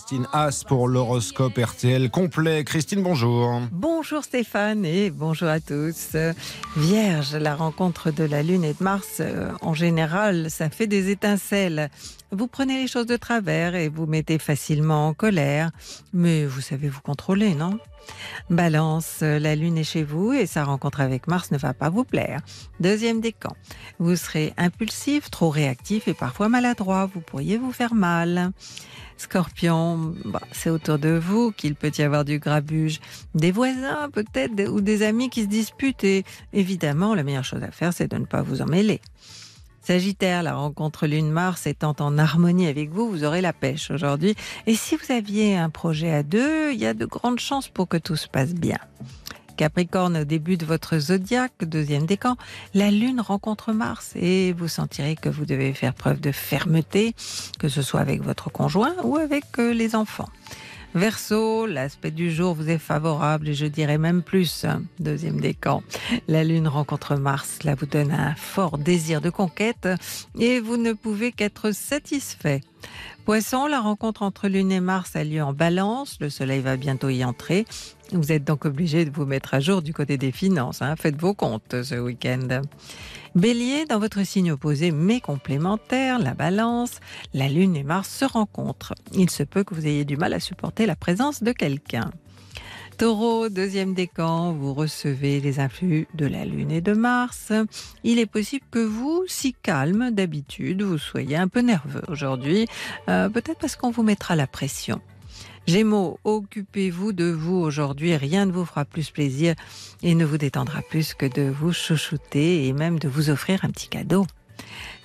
Christine Haas pour l'horoscope RTL complet. Christine, bonjour. Bonjour Stéphane et bonjour à tous. Vierge, la rencontre de la Lune et de Mars, euh, en général, ça fait des étincelles. Vous prenez les choses de travers et vous mettez facilement en colère, mais vous savez vous contrôler, non? Balance, la Lune est chez vous et sa rencontre avec Mars ne va pas vous plaire. Deuxième décan, vous serez impulsif, trop réactif et parfois maladroit. Vous pourriez vous faire mal. Scorpion, bah, c'est autour de vous qu'il peut y avoir du grabuge. Des voisins peut-être ou des amis qui se disputent et évidemment la meilleure chose à faire c'est de ne pas vous en mêler. Sagittaire, la rencontre Lune-Mars étant en harmonie avec vous, vous aurez la pêche aujourd'hui. Et si vous aviez un projet à deux, il y a de grandes chances pour que tout se passe bien. Capricorne, au début de votre zodiaque, deuxième décan, la Lune rencontre Mars et vous sentirez que vous devez faire preuve de fermeté, que ce soit avec votre conjoint ou avec euh, les enfants. Verseau, l'aspect du jour vous est favorable et je dirais même plus. Deuxième décan, la Lune rencontre Mars. Cela vous donne un fort désir de conquête et vous ne pouvez qu'être satisfait. Poisson, la rencontre entre Lune et Mars a lieu en balance. Le Soleil va bientôt y entrer. Vous êtes donc obligé de vous mettre à jour du côté des finances. Hein. Faites vos comptes ce week-end. Bélier, dans votre signe opposé mais complémentaire, la balance, la Lune et Mars se rencontrent. Il se peut que vous ayez du mal à supporter la présence de quelqu'un. Taureau, deuxième décan, vous recevez les influx de la Lune et de Mars. Il est possible que vous, si calme d'habitude, vous soyez un peu nerveux aujourd'hui, euh, peut-être parce qu'on vous mettra la pression. Gémeaux, occupez-vous de vous aujourd'hui, rien ne vous fera plus plaisir et ne vous détendra plus que de vous chouchouter et même de vous offrir un petit cadeau.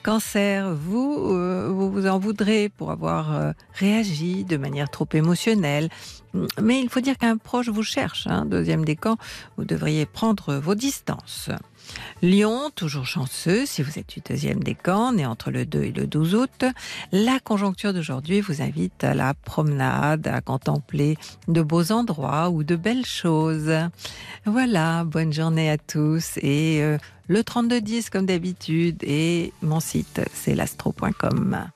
Cancer, vous, euh, vous vous en voudrez pour avoir euh, réagi de manière trop émotionnelle. Mais il faut dire qu'un proche vous cherche. Hein, deuxième décan, vous devriez prendre vos distances. Lion, toujours chanceux, si vous êtes du deuxième décan, né entre le 2 et le 12 août, la conjoncture d'aujourd'hui vous invite à la promenade, à contempler de beaux endroits ou de belles choses. Voilà, bonne journée à tous et euh, le 3210 comme d'habitude et mon c'est l'astro.com.